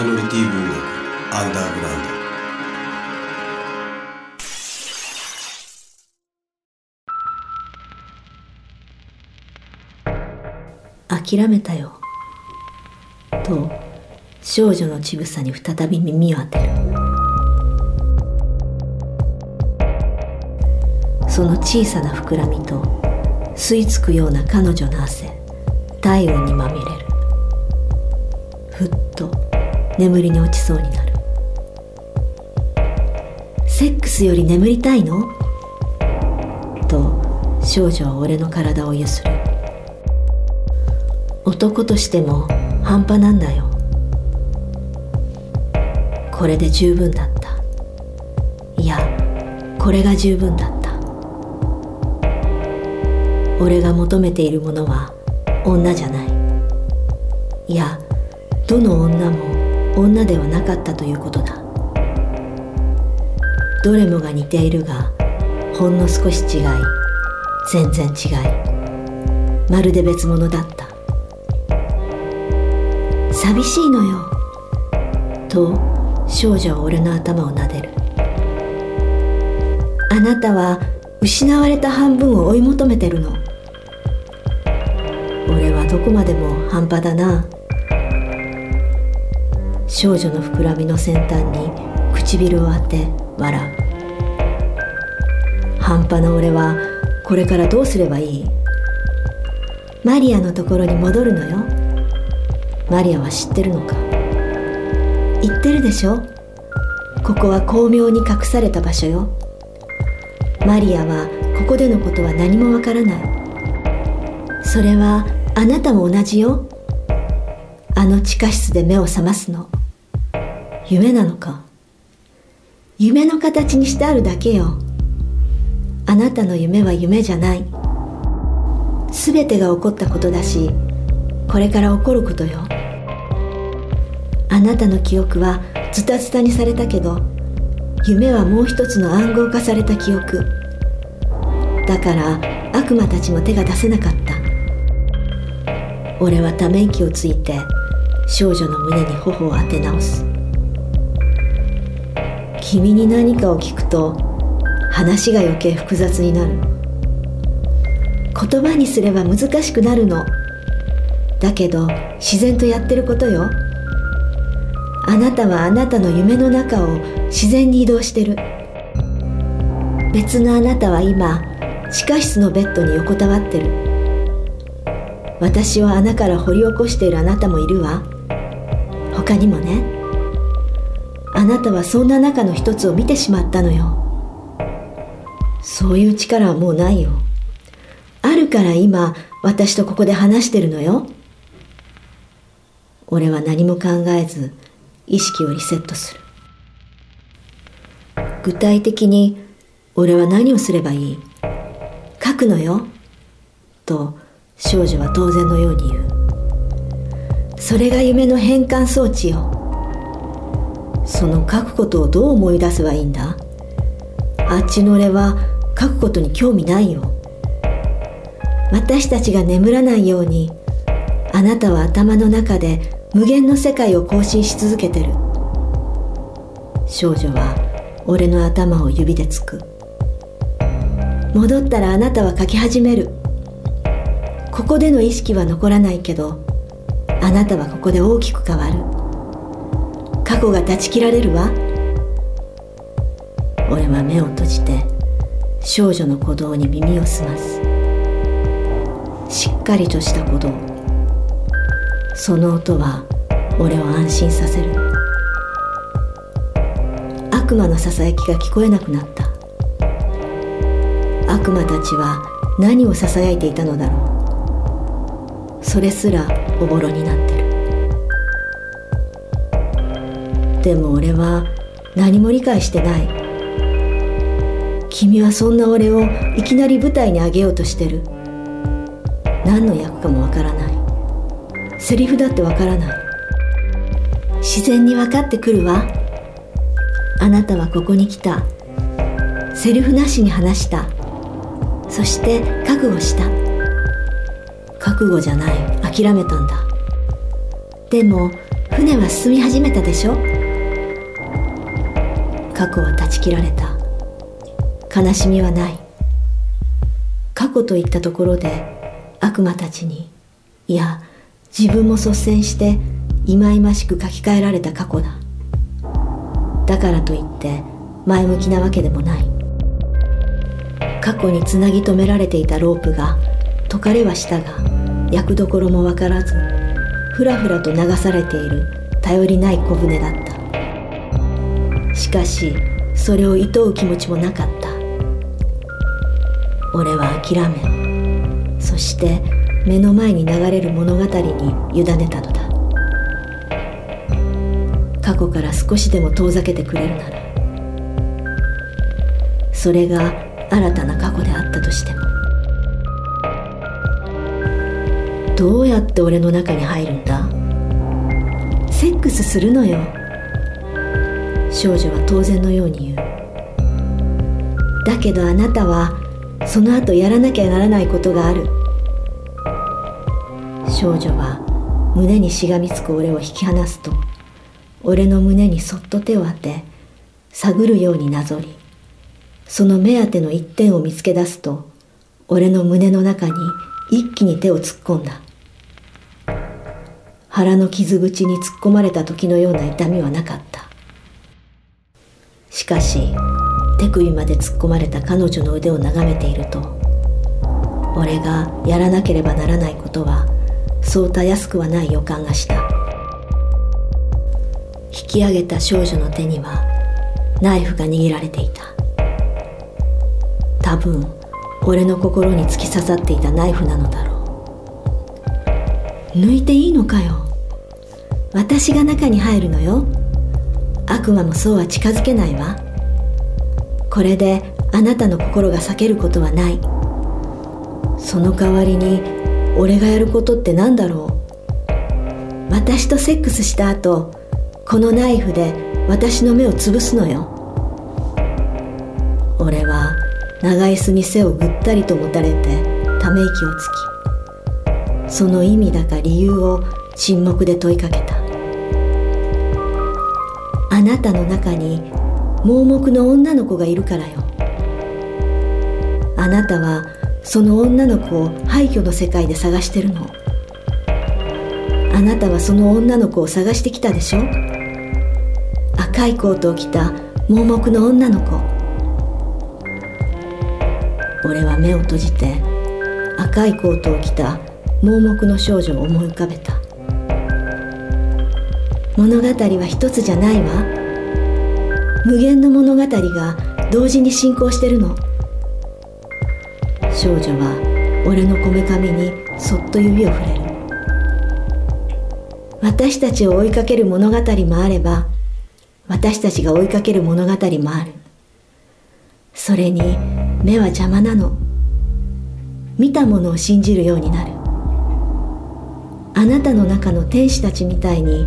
イノリティ文学アンダーグラウンド諦めたよと少女の乳房に再び耳を当てるその小さな膨らみと吸い付くような彼女の汗体温にまみれるふっと眠りに落ちそうになる。セックスより眠りたいの？と少女は俺の体をゆする。男としても半端なんだよ。これで十分だった。いやこれが十分だった。俺が求めているものは女じゃない。いやどの女も女ではなかったということだ。どれもが似ているがほんの少し違い全然違い。まるで別物だった。寂しいのよ。と少女は俺の頭を撫でる。あなたは失われた半分を追い求めてるの。俺はどこまでも半端だな。少女の膨らみの先端に唇を当て笑う。半端な俺はこれからどうすればいい？マリアのところに戻るのよ。マリアは知ってるのか？言ってるでしょ？ここは巧妙に隠された場所よ。マリアはここでのことは何もわからない。それはあなたも同じよ。あの地下室で目を覚ますの。夢なのか？夢の形にしてあるだけよ。あなたの夢は夢じゃない。全てが起こったことだしこれから起こることよ。あなたの記憶はズタズタにされたけど夢はもう一つの暗号化された記憶。だから悪魔たちも手が出せなかった。俺はため息をついて少女の胸に頬を当て直す。君に何かを聞くと話が余計複雑になる。言葉にすれば難しくなるの。だけど自然とやってることよ。あなたはあなたの夢の中を自然に移動してる。別のあなたは今地下室のベッドに横たわってる。私を穴から掘り起こしているあなたもいるわ。他にもね。なたはそんな中の一つを見てしまったのよ。そういう力はもうないよ。あるから今私とここで話してるのよ。俺は何も考えず意識をリセットする。具体的に俺は何をすればいい？書くのよ。と少女は当然のように言う。それが夢の変換装置よ。その書くことをどう思い出せばいいんだ？あっちの俺は書くことに興味ないよ。私たちが眠らないようにあなたは頭の中で無限の世界を更新し続けてる。少女は俺の頭を指でつく。戻ったらあなたは書き始める。ここでの意識は残らないけどあなたはここで大きく変わる。過去が断ち切られるわ。俺は目を閉じて少女の鼓動に耳を澄ます。しっかりとした鼓動。その音は俺を安心させる。悪魔のささやきが聞こえなくなった。悪魔たちは何をささやいていたのだろう。それすらおぼろになってる。でも俺は何も理解してない。君はそんな俺をいきなり舞台に上げようとしてる。何の役かもわからない。セリフだってわからない。自然に分かってくるわ。あなたはここに来た。セリフなしに話した。そして覚悟した。覚悟じゃない。諦めたんだ。でも船は進み始めたでしょ？過去は断ち切られた。悲しみはない。過去といったところで悪魔たちにいや自分も率先して忌々しく書き換えられた過去だ。だからといって前向きなわけでもない。過去につなぎ止められていたロープが解かれはしたが役どころもわからずふらふらと流されている頼りない小舟だった。しかしそれを厭う気持ちもなかった。俺は諦めそして目の前に流れる物語に委ねたのだ。過去から少しでも遠ざけてくれるならそれが新たな過去であったとしても。どうやって俺の中に入るんだ？セックスするのよ。少女は当然のように言う。だけどあなたはその後やらなきゃならないことがある。少女は胸にしがみつく俺を引き離すと俺の胸にそっと手を当て探るようになぞりその目当ての一点を見つけ出すと俺の胸の中に一気に手を突っ込んだ。腹の傷口に突っ込まれた時のような痛みはなかった。しかし手首まで突っ込まれた彼女の腕を眺めていると俺がやらなければならないことはそうたやすくはない予感がした。引き上げた少女の手にはナイフが握られていた。多分俺の心に突き刺さっていたナイフなのだろう。抜いていいのかよ。私が中に入るのよ。悪魔もそうは近づけないわ。これであなたの心が裂けることはない。その代わりに俺がやることって何だろう。私とセックスした後このナイフで私の目を潰すのよ。俺は長椅子に背をぐったりと持たれてため息をつきその意味だか理由を沈黙で問いかけた。あなたの中に盲目の女の子がいるからよ。あなたはその女の子を廃墟の世界で探してるの。あなたはその女の子を探してきたでしょ。赤いコートを着た盲目の女の子。俺は目を閉じて赤いコートを着た盲目の少女を思い浮かべた。物語は一つじゃないわ。無限の物語が同時に進行してるの。少女は俺のこめかみにそっと指を触れる。私たちを追いかける物語もあれば私たちが追いかける物語もある。それに目は邪魔なの。見たものを信じるようになる。あなたの中の天使たちみたいに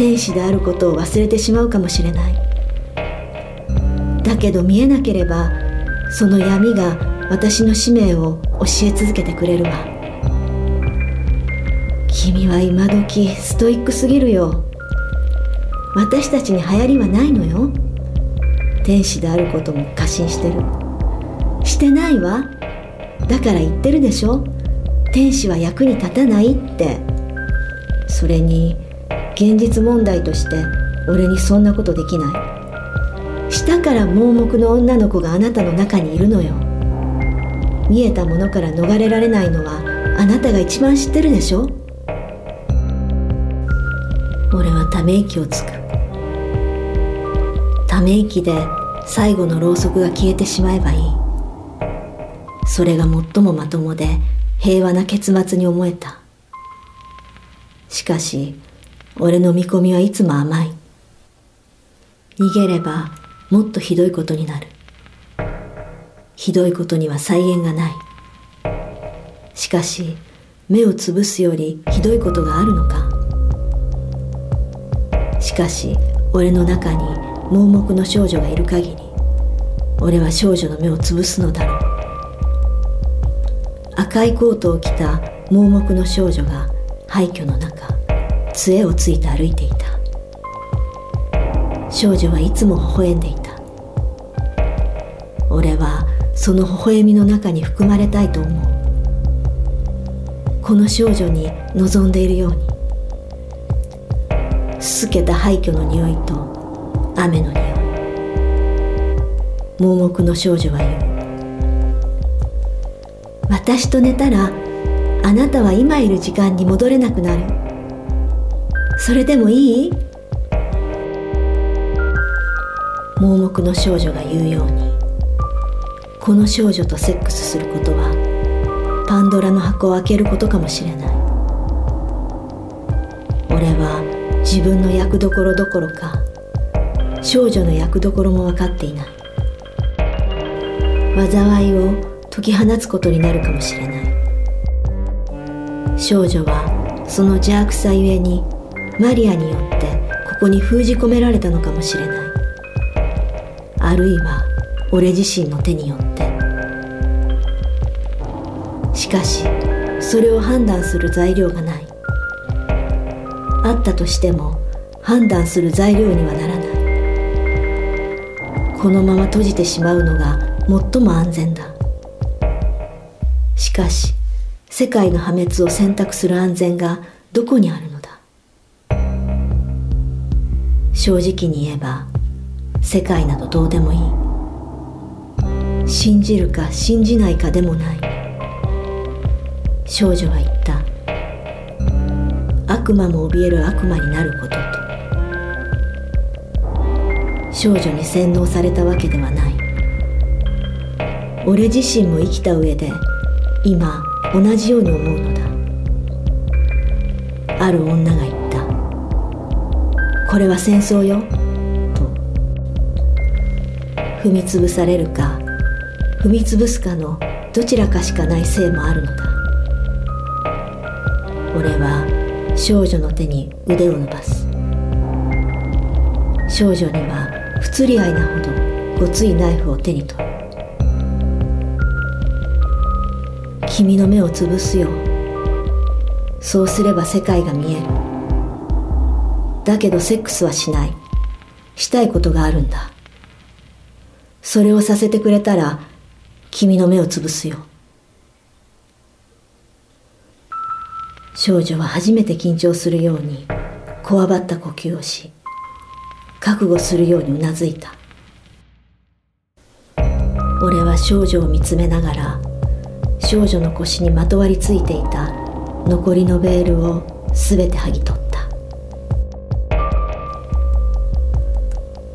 天使であることを忘れてしまうかもしれない。だけど見えなければその闇が私の使命を教え続けてくれるわ。君は今時ストイックすぎるよ。私たちに流行りはないのよ。天使であることも過信してる。してないわ。だから言ってるでしょ。天使は役に立たないって。それに現実問題として俺にそんなことできない。したから盲目の女の子があなたの中にいるのよ。見えたものから逃れられないのはあなたが一番知ってるでしょ。俺はため息をつく。ため息で最後のろうそくが消えてしまえばいい。それが最もまともで平和な結末に思えた。しかし俺の見込みはいつも甘い。逃げればもっとひどいことになる。ひどいことには再現がない。しかし目をつぶすよりひどいことがあるのか。しかし俺の中に盲目の少女がいる限り俺は少女の目をつぶすのだろう。赤いコートを着た盲目の少女が廃墟の中。杖をついて歩いていた。少女はいつも微笑んでいた。俺はその微笑みの中に含まれたいと思う。この少女に望んでいるように。すすけた廃墟の匂いと雨の匂い。盲目の少女は言う。私と寝たらあなたは今いる時間に戻れなくなる。それでもいい？盲目の少女が言うようにこの少女とセックスすることはパンドラの箱を開けることかもしれない。俺は自分の役どころどころか少女の役どころも分かっていない。災いを解き放つことになるかもしれない。少女はその邪悪さゆえにマリアによってここに封じ込められたのかもしれない。あるいは俺自身の手によって。しかしそれを判断する材料がない。あったとしても判断する材料にはならない。このまま閉じてしまうのが最も安全だ。しかし世界の破滅を選択する安全がどこにあるの正直に言えば世界などどうでもいい。信じるか信じないかでもない。少女は言った。悪魔も怯える悪魔になることと。少女に洗脳されたわけではない。俺自身も生きた上で今同じように思うのだ。ある女がこれは戦争よ。と。踏みつぶされるか踏みつぶすかのどちらかしかない性もあるのだ俺は少女の手に腕を伸ばす。少女には不釣り合いなほどごついナイフを手に取る。君の目をつぶすよ。そうすれば世界が見える。だけどセックスはしない。したいことがあるんだ。それをさせてくれたら君の目をつぶすよ。少女は初めて緊張するようにこわばった呼吸をし覚悟するようにうなずいた。俺は少女を見つめながら少女の腰にまとわりついていた残りのベールを全て剥ぎ取った。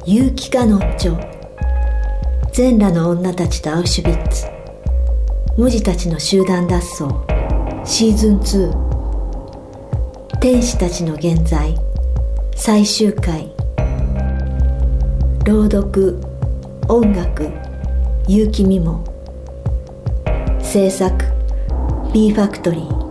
結城かのっちょ全裸の女たちとアウシュビッツ。文字たちの集団脱走。シーズン2天使たちの現在。最終回。朗読。音楽。結城美も。制作。B ファクトリー